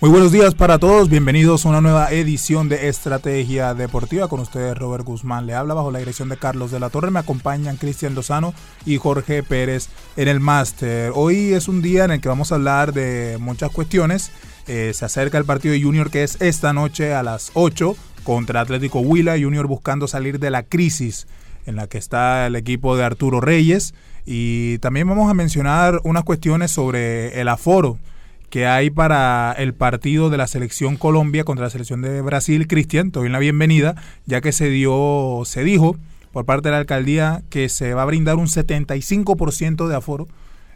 Muy buenos días para todos, bienvenidos a una nueva edición de Estrategia Deportiva. Con ustedes Robert Guzmán le habla bajo la dirección de Carlos de la Torre. Me acompañan Cristian Lozano y Jorge Pérez en el máster. Hoy es un día en el que vamos a hablar de muchas cuestiones. Eh, se acerca el partido de Junior que es esta noche a las 8 contra Atlético Huila. Junior buscando salir de la crisis en la que está el equipo de Arturo Reyes. Y también vamos a mencionar unas cuestiones sobre el aforo que hay para el partido de la selección Colombia contra la selección de Brasil. Cristian, te doy la bienvenida, ya que se dio, se dijo por parte de la alcaldía que se va a brindar un 75% de aforo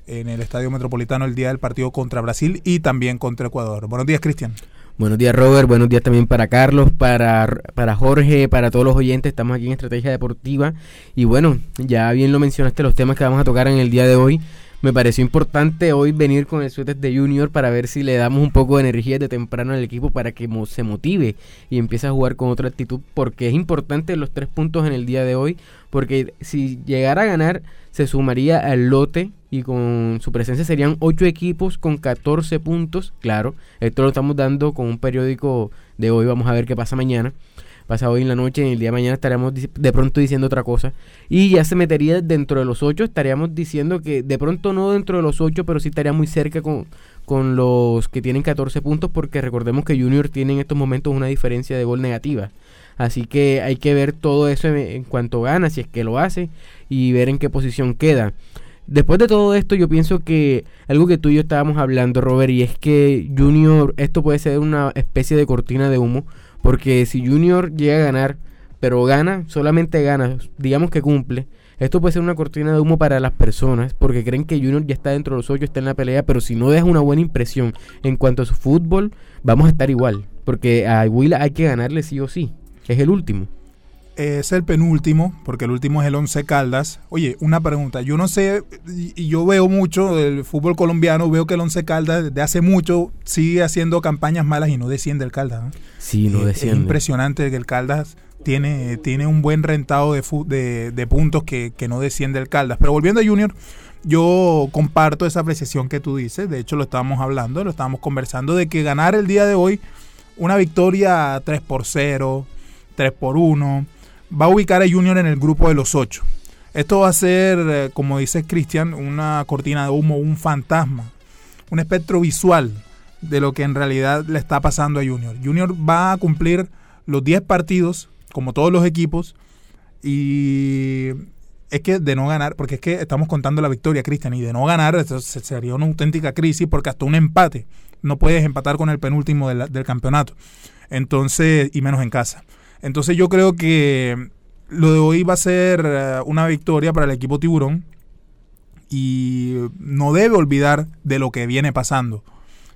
en el Estadio Metropolitano el día del partido contra Brasil y también contra Ecuador. Buenos días, Cristian. Buenos días, Robert. Buenos días también para Carlos, para, para Jorge, para todos los oyentes. Estamos aquí en Estrategia Deportiva. Y bueno, ya bien lo mencionaste, los temas que vamos a tocar en el día de hoy me pareció importante hoy venir con el suéter de Junior para ver si le damos un poco de energía de temprano al equipo para que se motive y empiece a jugar con otra actitud, porque es importante los tres puntos en el día de hoy, porque si llegara a ganar, se sumaría al lote y con su presencia serían ocho equipos con 14 puntos. Claro, esto lo estamos dando con un periódico de hoy, vamos a ver qué pasa mañana pasa hoy en la noche, en el día de mañana estaremos de pronto diciendo otra cosa. Y ya se metería dentro de los ocho, estaríamos diciendo que de pronto no dentro de los ocho, pero sí estaría muy cerca con, con los que tienen 14 puntos, porque recordemos que Junior tiene en estos momentos una diferencia de gol negativa. Así que hay que ver todo eso en, cuanto gana, si es que lo hace, y ver en qué posición queda. Después de todo esto, yo pienso que algo que tú y yo estábamos hablando, Robert, y es que Junior, esto puede ser una especie de cortina de humo, porque si Junior llega a ganar, pero gana, solamente gana, digamos que cumple, esto puede ser una cortina de humo para las personas porque creen que Junior ya está dentro de los ocho, está en la pelea, pero si no deja una buena impresión en cuanto a su fútbol, vamos a estar igual. Porque a Huila hay que ganarle sí o sí. Es el último es el penúltimo, porque el último es el Once Caldas. Oye, una pregunta. Yo no sé, y yo veo mucho del fútbol colombiano, veo que el Once Caldas desde hace mucho sigue haciendo campañas malas y no desciende el Caldas. Sí, no desciende. Es impresionante que el Caldas tiene, tiene un buen rentado de, de, puntos que, que, no desciende el Caldas. Pero volviendo a Junior, yo comparto esa apreciación que tú dices. De hecho, lo estábamos hablando, lo estábamos conversando, de que ganar el día de hoy una victoria 3 por 0, 3 por 1 va a ubicar a Junior en el grupo de los ocho. Esto va a ser, eh, como dice Cristian, una cortina de humo, un fantasma, un espectro visual de lo que en realidad le está pasando a Junior. Junior va a cumplir los 10 partidos, como todos los equipos, y es que de no ganar, porque es que estamos contando la victoria, Cristian, y de no ganar sería una auténtica crisis, porque hasta un empate no puedes empatar con el penúltimo del campeonato. Entonces, y menos en casa. Entonces yo creo que lo de hoy va a ser eh, una victoria para el equipo tiburón y no debe olvidar de lo que viene pasando.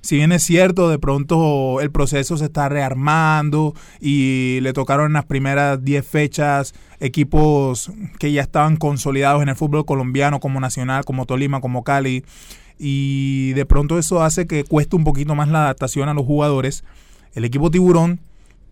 Si bien es cierto, de pronto el proceso se está rearmando y le tocaron en las primeras 10 fechas equipos que ya estaban consolidados en el fútbol colombiano como Nacional, como Tolima, como Cali. Y de pronto eso hace que cueste un poquito más la adaptación a los jugadores. El equipo tiburón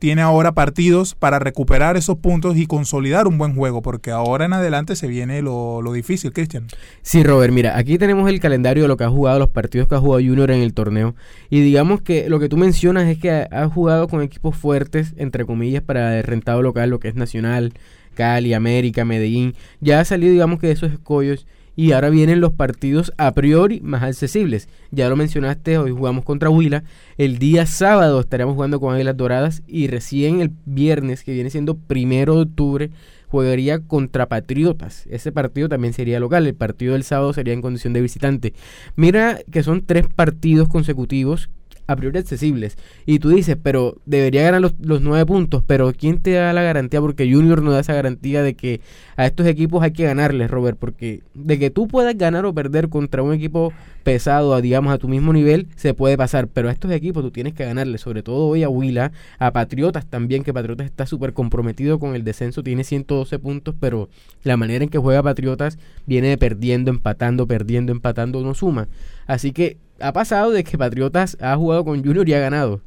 tiene ahora partidos para recuperar esos puntos y consolidar un buen juego, porque ahora en adelante se viene lo, difícil, Cristian. Sí, Robert, mira, aquí tenemos el calendario de lo que ha jugado, los partidos que ha jugado Junior en el torneo, y digamos que lo que tú mencionas es que ha, jugado con equipos fuertes, entre comillas, para el rentado local, lo que es Nacional, Cali, América, Medellín, ya ha salido, digamos que de esos escollos y ahora vienen los partidos a priori más accesibles. Ya lo mencionaste, hoy jugamos contra Huila. El día sábado estaremos jugando con Águilas Doradas y recién el viernes, que viene siendo primero de octubre, jugaría contra Patriotas. Ese partido también sería local. El partido del sábado sería en condición de visitante. Mira que son tres partidos consecutivos a priori accesibles. Y tú dices, pero debería ganar los, los nueve puntos, pero ¿quién te da la garantía? Porque Junior no da esa garantía de que a estos equipos hay que ganarles, Robert, porque de que tú puedas ganar o perder contra un equipo pesado, digamos, a tu mismo nivel, se puede pasar, pero a estos equipos tú tienes que ganarles, sobre todo hoy a Huila, a Patriotas también, que Patriotas está súper comprometido con el descenso, tiene 112 puntos, pero la manera en que juega Patriotas viene perdiendo, empatando, perdiendo, empatando, no suma. Así que ha pasado de que Patriotas ha jugado con Junior y ha ganado.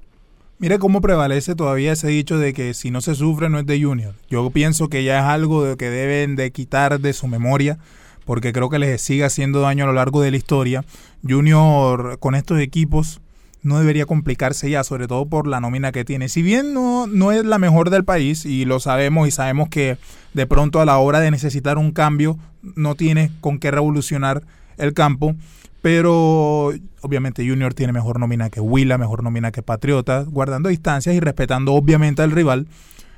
Mire cómo prevalece todavía ese dicho de que si no se sufre no es de Junior. Yo pienso que ya es algo de que deben de quitar de su memoria porque creo que les sigue haciendo daño a lo largo de la historia. Junior con estos equipos no debería complicarse ya, sobre todo por la nómina que tiene. Si bien no, no es la mejor del país, y lo sabemos, y sabemos que de pronto a la hora de necesitar un cambio no tiene con qué revolucionar el campo, pero obviamente Junior tiene mejor nómina que Huila, mejor nómina que Patriota, guardando distancias y respetando obviamente al rival.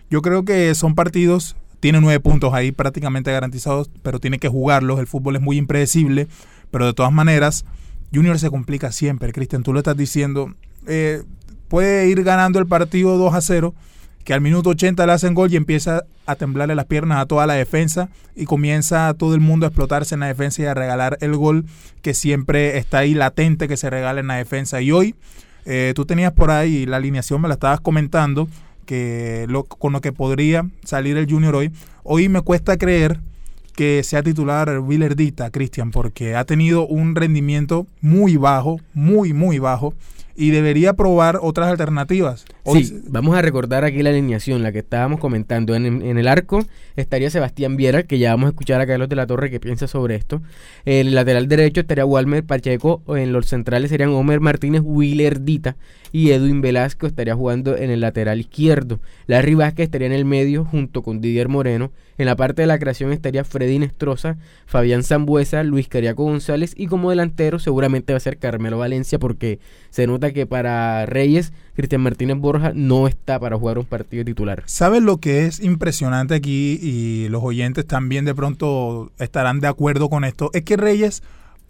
Yo creo que son partidos tiene nueve puntos ahí prácticamente garantizados, pero tiene que jugarlos. El fútbol es muy impredecible, pero de todas maneras, Junior se complica siempre. Cristian, tú lo estás diciendo. Eh, puede ir ganando el partido 2 a 0, que al minuto 80 le hacen gol y empieza a temblarle las piernas a toda la defensa y comienza todo el mundo a explotarse en la defensa y a regalar el gol que siempre está ahí latente que se regala en la defensa. Y hoy eh, tú tenías por ahí la alineación, me la estabas comentando que lo, con lo que podría salir el Junior hoy. Hoy me cuesta creer que sea titular Willerdita, Cristian, porque ha tenido un rendimiento muy bajo, muy, muy bajo y debería probar otras alternativas. sí, vamos a recordar aquí la alineación, la que estábamos comentando. En, el arco estaría Sebastián Viera, que ya vamos a escuchar a Carlos de la Torre que piensa sobre esto. En el lateral derecho estaría Walmer Pacheco, en los centrales serían Homer Martínez, Willerdita y Edwin Velasco estaría jugando en el lateral izquierdo. Larry Vázquez estaría en el medio junto con Didier Moreno. En la parte de la creación estaría Freddy Nestroza, Fabián Zambuesa, Luis Cariaco González y como delantero seguramente va a ser Carmelo Valencia porque se nota que para Reyes, Cristian Martínez Borja no está para jugar un partido titular. ¿Sabes lo que es impresionante aquí y los oyentes también de pronto estarán de acuerdo con esto? Es que Reyes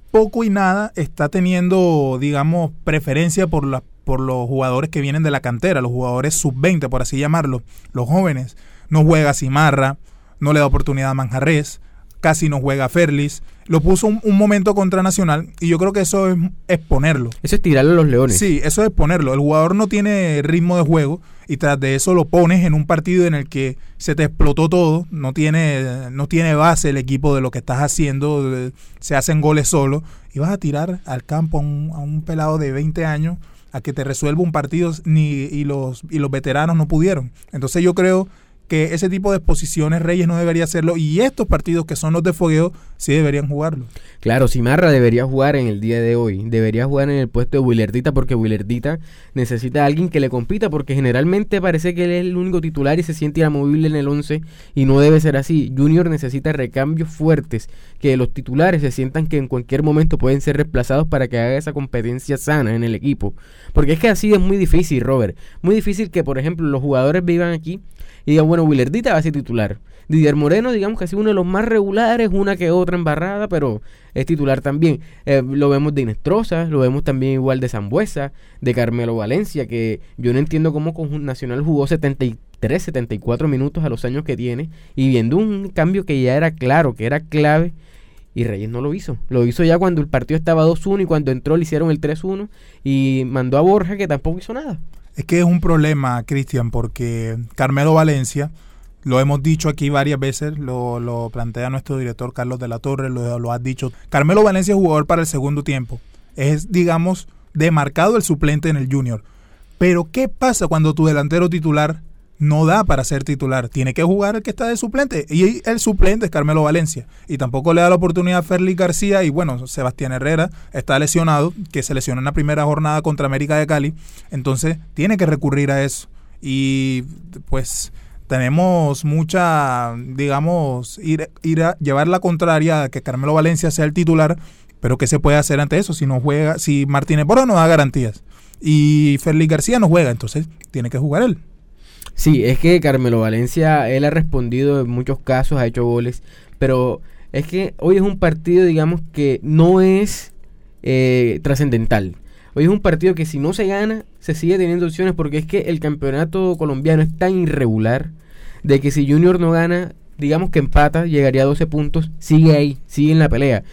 poco y nada está teniendo, digamos, preferencia por, la, por los jugadores que vienen de la cantera, los jugadores sub-20, por así llamarlo, los jóvenes. No juega Cimarra, no le da oportunidad a Manjarres, casi no juega Ferlis. Lo puso un, momento contra Nacional y yo creo que eso es exponerlo. Eso es tirarle a los leones. Sí, eso es exponerlo. El jugador no tiene ritmo de juego y tras de eso lo pones en un partido en el que se te explotó todo, no tiene, no tiene base el equipo de lo que estás haciendo, se hacen goles solo y vas a tirar al campo a un, a un pelado de 20 años a que te resuelva un partido ni, y, los, y los veteranos no pudieron. Entonces yo creo que ese tipo de exposiciones Reyes no debería hacerlo y estos partidos que son los de fogueo sí deberían jugarlo. Claro, Simarra debería jugar en el día de hoy, debería jugar en el puesto de Willardita porque Willardita necesita a alguien que le compita porque generalmente parece que él es el único titular y se siente inamovible en el 11 y no debe ser así. Junior necesita recambios fuertes, que los titulares se sientan que en cualquier momento pueden ser reemplazados para que haga esa competencia sana en el equipo. Porque es que así es muy difícil, Robert. Muy difícil que, por ejemplo, los jugadores vivan aquí y digan, bueno, Willardita va a ser titular. Didier Moreno, digamos que ha sido uno de los más regulares, una que otra embarrada, pero es titular también. Eh, lo vemos de Inestrosa, lo vemos también igual de Zambuesa, de Carmelo Valencia, que yo no entiendo cómo con Nacional jugó 73, 74 minutos a los años que tiene, y viendo un cambio que ya era claro, que era clave, y Reyes no lo hizo. Lo hizo ya cuando el partido estaba 2-1 y cuando entró le hicieron el 3-1 y mandó a Borja que tampoco hizo nada. Es que es un problema, Cristian, porque Carmelo Valencia, lo hemos dicho aquí varias veces, lo, plantea nuestro director Carlos de la Torre, lo, lo has dicho. Carmelo Valencia es jugador para el segundo tiempo. Es, digamos, demarcado el suplente en el junior. Pero ¿qué pasa cuando tu delantero titular no da para ser titular. Tiene que jugar el que está de suplente. Y el suplente es Carmelo Valencia. Y tampoco le da la oportunidad a Ferli García. Y bueno, Sebastián Herrera está lesionado, que se lesionó en la primera jornada contra América de Cali. Entonces tiene que recurrir a eso. Y pues tenemos mucha, digamos, ir, ir a llevar la contraria a que Carmelo Valencia sea el titular. Pero ¿qué se puede hacer ante eso si no juega, si Martínez Porro no da garantías? Y Ferli García no juega, entonces tiene que jugar él. Sí, es que Carmelo Valencia, él ha respondido en muchos casos, ha hecho goles, pero es que hoy es un partido, digamos, que no es eh, trascendental. Hoy es un partido que si no se gana, se sigue teniendo opciones porque es que el campeonato colombiano es tan irregular de que si Junior no gana, digamos que empata, llegaría a 12 puntos, sigue ahí, sigue en la pelea.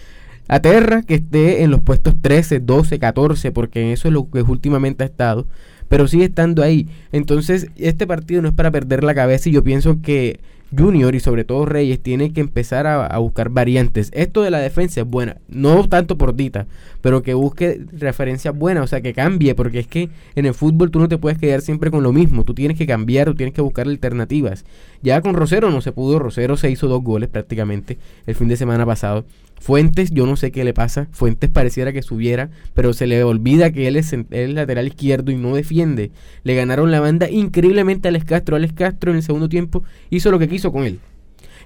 Aterra que esté en los puestos 13, 12, 14, porque eso es lo que últimamente ha estado, pero sigue estando ahí. Entonces, este partido no es para perder la cabeza y yo pienso que Junior y sobre todo Reyes tiene que empezar a, buscar variantes. Esto de la defensa es buena, no tanto por Dita, pero que busque referencias buenas, o sea, que cambie, porque es que en el fútbol tú no te puedes quedar siempre con lo mismo, tú tienes que cambiar, tú tienes que buscar alternativas. Ya con Rosero no se pudo, Rosero se hizo dos goles prácticamente el fin de semana pasado. Fuentes, yo no sé qué le pasa. Fuentes pareciera que subiera, pero se le olvida que él es, el lateral izquierdo y no defiende. Le ganaron la banda increíblemente a Alex Castro. Alex Castro en el segundo tiempo hizo lo que quiso con él.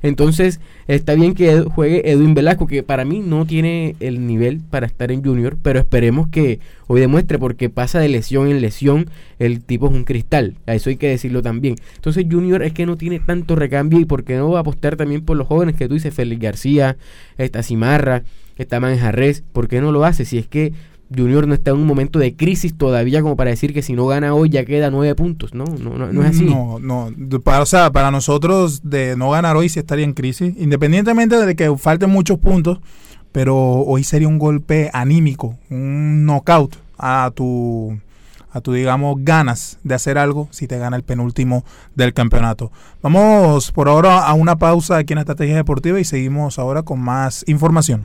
Entonces, está bien que juegue Edwin Velasco, que para mí no tiene el nivel para estar en Junior, pero esperemos que hoy demuestre, porque pasa de lesión en lesión, el tipo es un cristal, a eso hay que decirlo también. Entonces, Junior es que no tiene tanto recambio y por qué no va a apostar también por los jóvenes que tú dices, Félix García, esta Cimarra, esta Manjarres, ¿por qué no lo hace? Si es que Junior no está en un momento de crisis todavía como para decir que si no gana hoy ya queda nueve puntos, ¿no? No, no, es así. No, no. Para, o sea, para nosotros de no ganar hoy sí estaría en crisis, independientemente de que falten muchos puntos, pero hoy sería un golpe anímico, un knockout a tu a tu digamos ganas de hacer algo si te gana el penúltimo del campeonato. Vamos por ahora a una pausa aquí en Estrategia Deportiva y seguimos ahora con más información.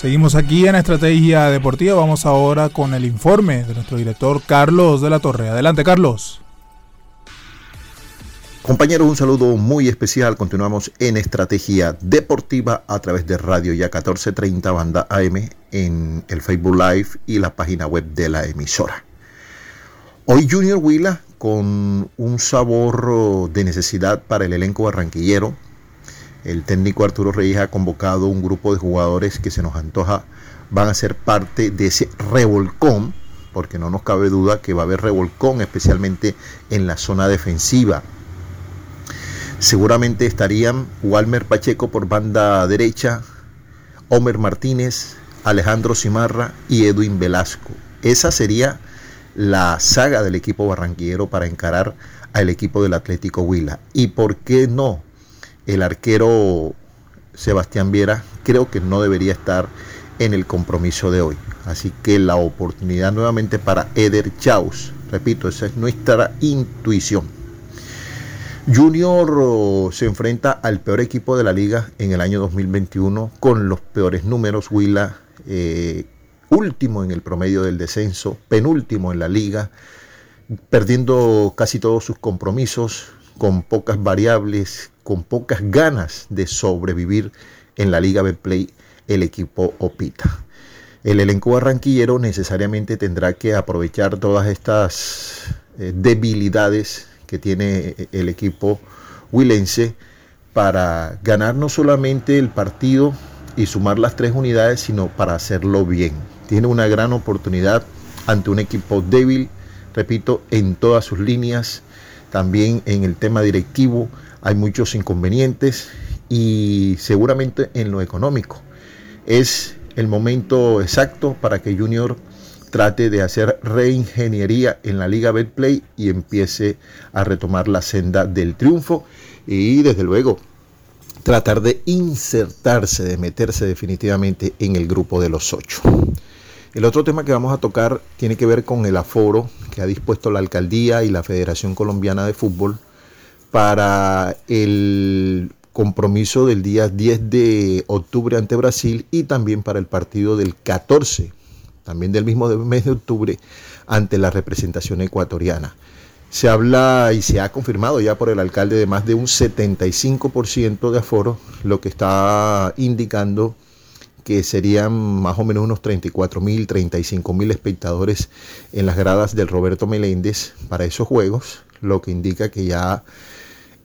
Seguimos aquí en Estrategia Deportiva. Vamos ahora con el informe de nuestro director Carlos de la Torre. Adelante, Carlos. Compañeros, un saludo muy especial. Continuamos en Estrategia Deportiva a través de Radio Ya 1430 Banda AM en el Facebook Live y la página web de la emisora. Hoy Junior Huila con un sabor de necesidad para el elenco barranquillero el técnico Arturo Reyes ha convocado un grupo de jugadores que se nos antoja van a ser parte de ese revolcón, porque no nos cabe duda que va a haber revolcón, especialmente en la zona defensiva. Seguramente estarían Walmer Pacheco por banda derecha, Homer Martínez, Alejandro Cimarra y Edwin Velasco. Esa sería la saga del equipo barranquillero para encarar al equipo del Atlético Huila. ¿Y por qué no? El arquero Sebastián Viera creo que no debería estar en el compromiso de hoy. Así que la oportunidad nuevamente para Eder Chaus. Repito, esa es nuestra intuición. Junior oh, se enfrenta al peor equipo de la liga en el año 2021 con los peores números. Huila, eh, último en el promedio del descenso, penúltimo en la liga, perdiendo casi todos sus compromisos, con pocas variables, con pocas ganas de sobrevivir en la Liga Betplay el equipo Opita. El elenco barranquillero necesariamente tendrá que aprovechar todas estas eh, debilidades que tiene el equipo huilense para ganar no solamente el partido y sumar las tres unidades, sino para hacerlo bien. Tiene una gran oportunidad ante un equipo débil, repito, en todas sus líneas, también en el tema directivo hay muchos inconvenientes y seguramente en lo económico. Es el momento exacto para que Junior trate de hacer reingeniería en la Liga Betplay y empiece a retomar la senda del triunfo y desde luego tratar de insertarse, de meterse definitivamente en el grupo de los ocho. El otro tema que vamos a tocar tiene que ver con el aforo que ha dispuesto la alcaldía y la Federación Colombiana de Fútbol para el compromiso del día 10 de octubre ante Brasil y también para el partido del 14, también del mismo mes de octubre, ante la representación ecuatoriana. Se habla y se ha confirmado ya por el alcalde de más de un 75% de aforo, lo que está indicando que serían más o menos unos 34 mil, 35 mil espectadores en las gradas del Roberto Meléndez para esos juegos, lo que indica que ya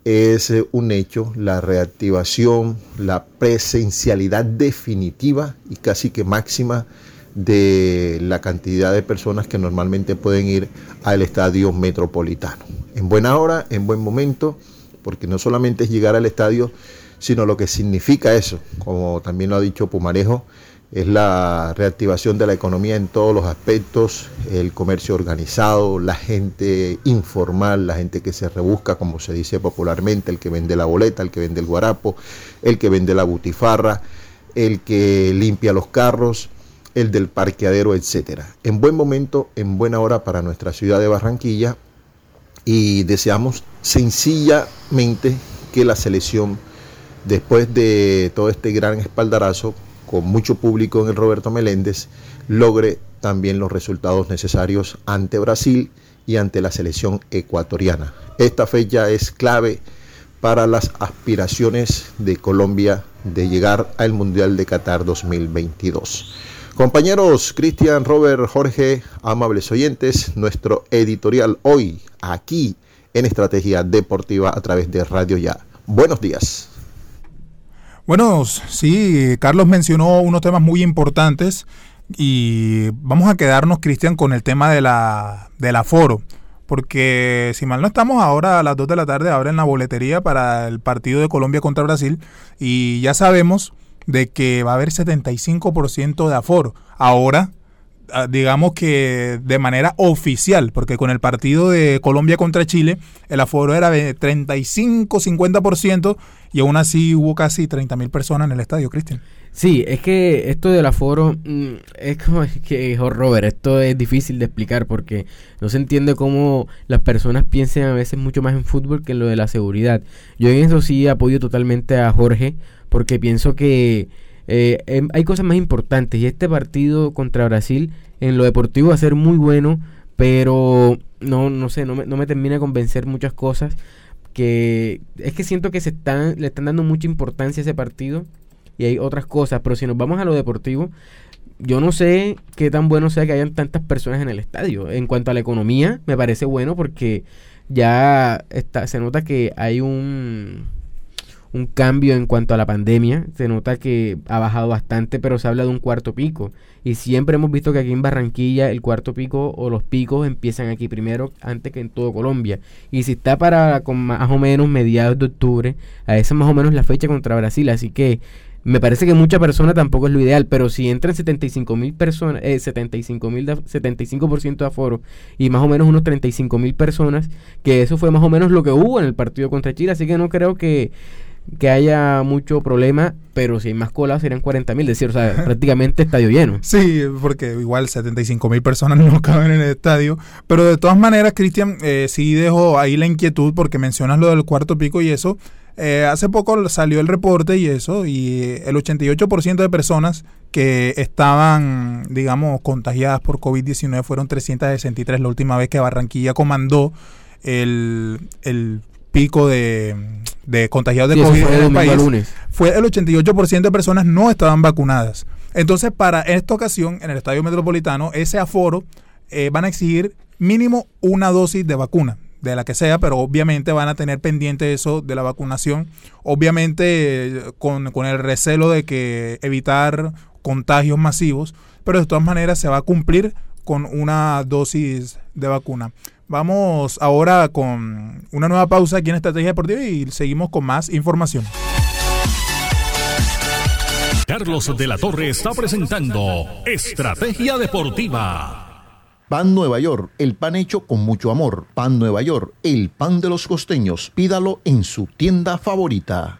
es un hecho la reactivación, la presencialidad definitiva y casi que máxima de la cantidad de personas que normalmente pueden ir al estadio metropolitano. En buena hora, en buen momento, porque no solamente es llegar al estadio, sino lo que significa eso, como también lo ha dicho Pumarejo, es la reactivación de la economía en todos los aspectos, el comercio organizado, la gente informal, la gente que se rebusca, como se dice popularmente, el que vende la boleta, el que vende el guarapo, el que vende la butifarra, el que limpia los carros, el del parqueadero, etcétera. En buen momento, en buena hora para nuestra ciudad de Barranquilla y deseamos sencillamente que la selección, después de todo este gran espaldarazo, con mucho público en el Roberto Meléndez, logre también los resultados necesarios ante Brasil y ante la selección ecuatoriana. Esta fecha es clave para las aspiraciones de Colombia de llegar al Mundial de Qatar 2022. Compañeros, Cristian, Robert, Jorge, amables oyentes, nuestro editorial hoy aquí en Estrategia Deportiva a través de Radio Ya. Buenos días. Bueno, sí, Carlos mencionó unos temas muy importantes y vamos a quedarnos, Cristian, con el tema de la, del aforo. Porque si mal no estamos ahora a las 2 de la tarde, abren la boletería para el partido de Colombia contra Brasil y ya sabemos de que va a haber 75% de aforo. Ahora, ah, digamos que de manera oficial, porque con el partido de Colombia contra Chile, el aforo era de 35-50% y aún así hubo casi 30 mil personas en el estadio, Cristian. Sí, es que esto del aforo mm, es como que dijo Robert, esto es difícil de explicar porque no se entiende cómo las personas piensen a veces mucho más en fútbol que en lo de la seguridad. Yo en eso sí apoyo totalmente a Jorge porque pienso que eh, em, hay cosas más importantes y este partido contra Brasil en lo deportivo va a ser muy bueno, pero no, no sé, no me, no me termina de convencer muchas cosas que es que siento que se están, le están dando mucha importancia a ese partido y hay otras cosas, pero si nos vamos a lo deportivo, yo no sé qué tan bueno sea que hayan tantas personas en el estadio. En cuanto a la economía, me parece bueno porque ya está, se nota que hay un un cambio en cuanto a la pandemia. Se nota que ha bajado bastante, pero se habla de un cuarto pico. Y siempre hemos visto que aquí en Barranquilla el cuarto pico o los picos empiezan aquí primero antes que en todo Colombia. Y si está para con más o menos mediados de octubre, a esa más o menos la fecha contra Brasil. Así que me parece que mucha persona tampoco es lo ideal, pero si entran 75 mil personas, eh, 75 mil, 75% de aforo y más o menos unos 35 mil personas, que eso fue más o menos lo que hubo en el partido contra Chile, así que no creo que que haya mucho problema, pero si hay más colas serían 40 mil, decir, o sea, prácticamente estadio lleno. Sí, porque igual 75 mil personas no caben en el estadio, pero de todas maneras, Cristian, eh, sí dejo ahí la inquietud porque mencionas lo del cuarto pico y eso. Eh, hace poco salió el reporte y eso, y el 88% de personas que estaban, digamos, contagiadas por COVID-19 fueron 363 la última vez que Barranquilla comandó el, el pico de, de contagiados de Sí, COVID en el país, lunes. fue el 88% de personas no estaban vacunadas. Entonces, para esta ocasión, en el Estadio Metropolitano, ese aforo eh, van a exigir mínimo una dosis de vacuna, de la que sea, pero obviamente van a tener pendiente eso de la vacunación. Obviamente, con, con el recelo de que evitar contagios masivos, pero de todas maneras se va a cumplir con una dosis de vacuna. Vamos ahora con una nueva pausa aquí en Estrategia Deportiva y seguimos con más información. Carlos de la Torre está presentando Estrategia Deportiva. Pan Nueva York, el pan hecho con mucho amor. Pan Nueva York, el pan de los costeños. Pídalo en su tienda favorita.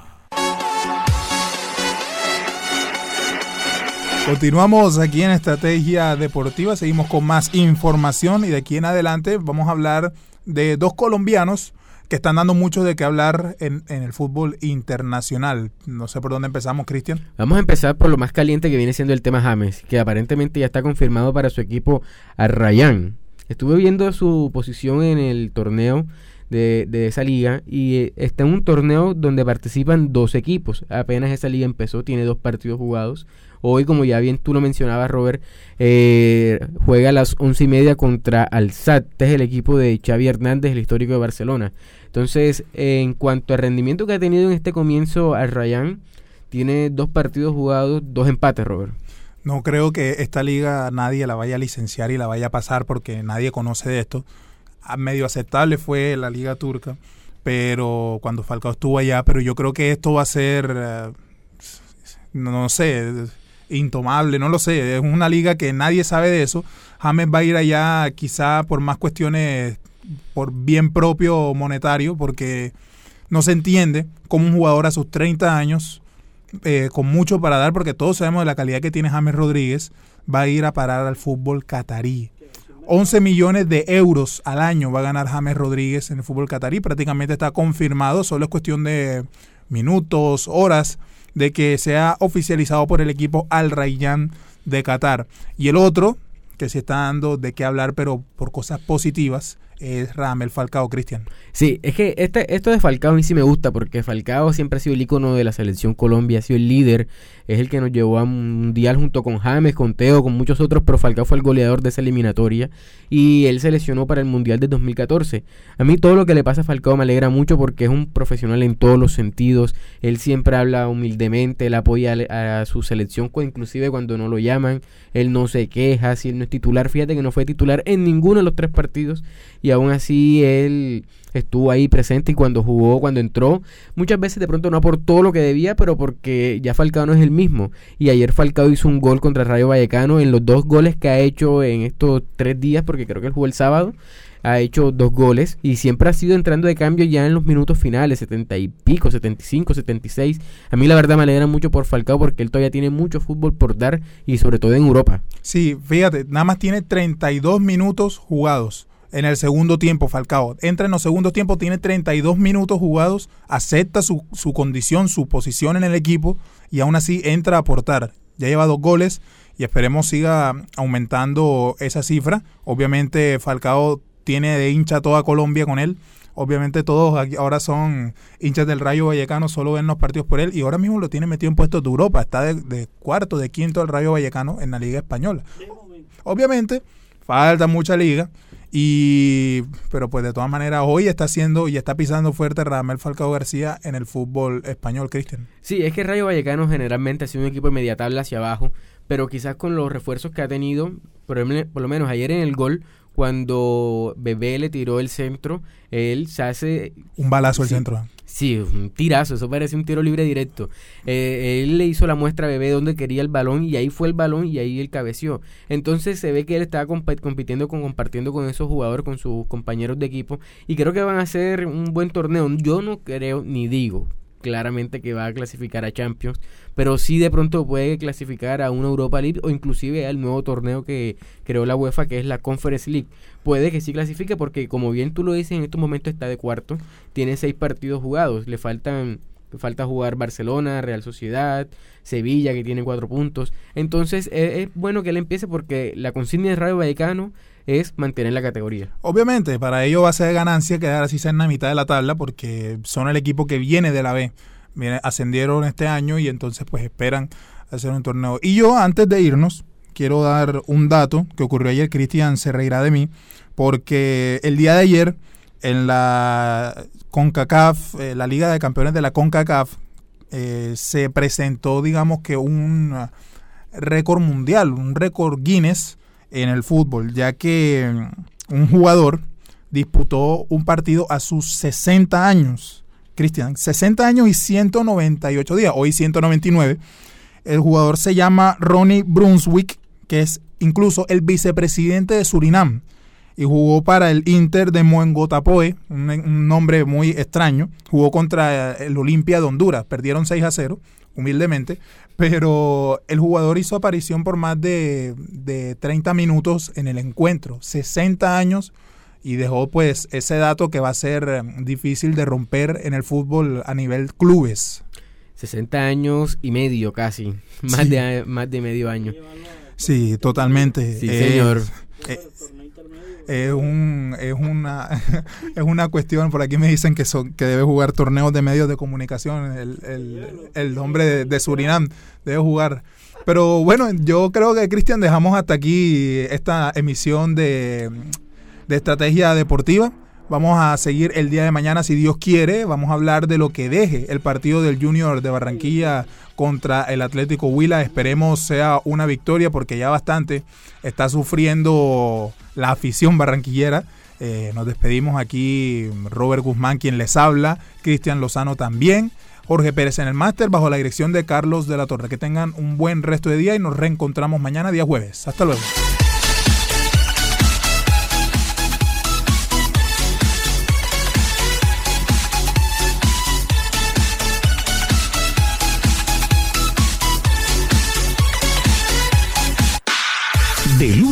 Continuamos aquí en Estrategia Deportiva, seguimos con más información y de aquí en adelante vamos a hablar de dos colombianos que están dando mucho de qué hablar en, en el fútbol internacional. No sé por dónde empezamos, Cristian. Vamos a empezar por lo más caliente que viene siendo el tema James, que aparentemente ya está confirmado para su equipo Arrayán. Estuve viendo su posición en el torneo de, de esa liga y eh, está en un torneo donde participan dos equipos. Apenas esa liga empezó, tiene dos partidos jugados. Hoy, como ya bien tú lo mencionabas, Robert, eh, juega a las once y media contra Alsat, este es el equipo de Xavi Hernández, el histórico de Barcelona. Entonces, en cuanto al rendimiento que ha tenido en este comienzo al Rayán, tiene dos partidos jugados, dos empates, Robert. No creo que esta liga nadie la vaya a licenciar y la vaya a pasar porque nadie conoce de esto. Medio aceptable fue la liga turca, pero cuando Falcao estuvo allá, pero yo creo que esto va a ser, eh, no, no sé, intomable, no lo sé. Es una liga que nadie sabe de eso. James va a ir allá quizá por más cuestiones, por bien propio monetario, porque no se entiende cómo un jugador a sus 30 años, eh, con mucho para dar, porque todos sabemos de la calidad que tiene James Rodríguez, va a ir a parar al fútbol catarí. 11 millones de euros al año va a ganar James Rodríguez en el fútbol catarí. Prácticamente está confirmado, solo es cuestión de minutos, horas, de que sea oficializado por el equipo Al Rayyan de Qatar. Y el otro, que se está dando de qué hablar, pero por cosas positivas, es Ramel Falcao Cristian. Sí, es que este, esto de Falcao a mí sí me gusta porque Falcao siempre ha sido el icono de la selección Colombia, ha sido el líder, es el que nos llevó a mundial junto con James, con Teo, con muchos otros, pero Falcao fue el goleador de esa eliminatoria y él se lesionó para el mundial de 2014. A mí todo lo que le pasa a Falcao me alegra mucho porque es un profesional en todos los sentidos, él siempre habla humildemente, él apoya a, a su selección, inclusive cuando no lo llaman, él no se queja, si él no es titular, fíjate que no fue titular en ninguno de los tres partidos y aún así él estuvo ahí presente y cuando jugó, cuando entró, muchas veces de pronto no aportó lo que debía, pero porque ya Falcao no es el mismo. Y ayer Falcao hizo un gol contra Rayo Vallecano en los dos goles que ha hecho en estos tres días, porque creo que él jugó el sábado. Ha hecho dos goles y siempre ha sido entrando de cambio ya en los minutos finales, 70 y pico, 75, 76. A mí la verdad me alegra mucho por Falcao porque él todavía tiene mucho fútbol por dar y sobre todo en Europa. Sí, fíjate, nada más tiene 32 minutos jugados en el segundo tiempo, Falcao. Entra en los segundos tiempos, tiene 32 minutos jugados, acepta su, su condición, su posición en el equipo y aún así entra a aportar. Ya lleva dos goles y esperemos siga aumentando esa cifra. Obviamente Falcao tiene de hincha toda Colombia con él. Obviamente todos aquí ahora son hinchas del Rayo Vallecano, solo ven los partidos por él y ahora mismo lo tiene metido en puestos de Europa. Está de, de cuarto, de quinto del Rayo Vallecano en la Liga Española. Obviamente falta mucha liga, y pero pues de todas maneras hoy está haciendo y está pisando fuerte Ramel Falcao García en el fútbol español, Cristian. Sí, es que Rayo Vallecano generalmente ha sido un equipo de media tabla hacia abajo, pero quizás con los refuerzos que ha tenido, por, por lo menos ayer en el gol cuando Bebé le tiró el centro, él se hace... Un balazo al sí, centro. Sí, un tirazo, eso parece un tiro libre directo. Eh, él le hizo la muestra a Bebé donde quería el balón y ahí fue el balón y ahí él cabeció. Entonces se ve que él estaba comp compitiendo con, compartiendo con esos jugadores, con sus compañeros de equipo y creo que van a hacer un buen torneo. Yo no creo ni digo claramente que va a clasificar a Champions, pero sí de pronto puede clasificar a una Europa League o inclusive al nuevo torneo que creó la UEFA, que es la Conference League. Puede que sí clasifique porque como bien tú lo dices, en estos momentos está de cuarto, tiene seis partidos jugados, le faltan falta jugar Barcelona, Real Sociedad, Sevilla que tiene cuatro puntos. Entonces es, es bueno que él empiece porque la consigna de Radio Vallecano es mantener la categoría. Obviamente, para ello va a ser ganancia quedar así en la mitad de la tabla porque son el equipo que viene de la B. Ascendieron este año y entonces pues esperan hacer un torneo. Y yo antes de irnos quiero dar un dato que ocurrió ayer, Cristian se reirá de mí, porque el día de ayer en la CONCACAF, eh, la Liga de Campeones de la CONCACAF, eh, se presentó digamos que un récord mundial, un récord Guinness en el fútbol, ya que un jugador disputó un partido a sus 60 años. Cristian, 60 años y 198 días, hoy 199. El jugador se llama Ronnie Brunswick, que es incluso el vicepresidente de Surinam y jugó para el Inter de Moengotapoe, un, un, nombre muy extraño. Jugó contra el Olimpia de Honduras, perdieron 6 a 0, humildemente, pero el jugador hizo aparición por más de, de 30 minutos en el encuentro, 60 años, y dejó pues ese dato que va a ser difícil de romper en el fútbol a nivel clubes. 60 años y medio casi, más, sí. de, más de medio año. Sí, totalmente. Sí, eh, señor. Eh, es un es una es una cuestión. Por aquí me dicen que son que debe jugar torneos de medios de comunicación. El, el, el hombre de, Surinam debe jugar. Pero bueno yo creo que Cristian dejamos hasta aquí esta emisión de, de estrategia deportiva Vamos a seguir el día de mañana, si Dios quiere. Vamos a hablar de lo que deje el partido del Junior de Barranquilla contra el Atlético Huila. Esperemos sea una victoria porque ya bastante está sufriendo la afición barranquillera. Eh, nos despedimos aquí, Robert Guzmán, quien les habla, Cristian Lozano también. Jorge Pérez en el máster bajo la dirección de Carlos de la Torre. Que tengan un buen resto de día y nos reencontramos mañana, día jueves. Hasta luego.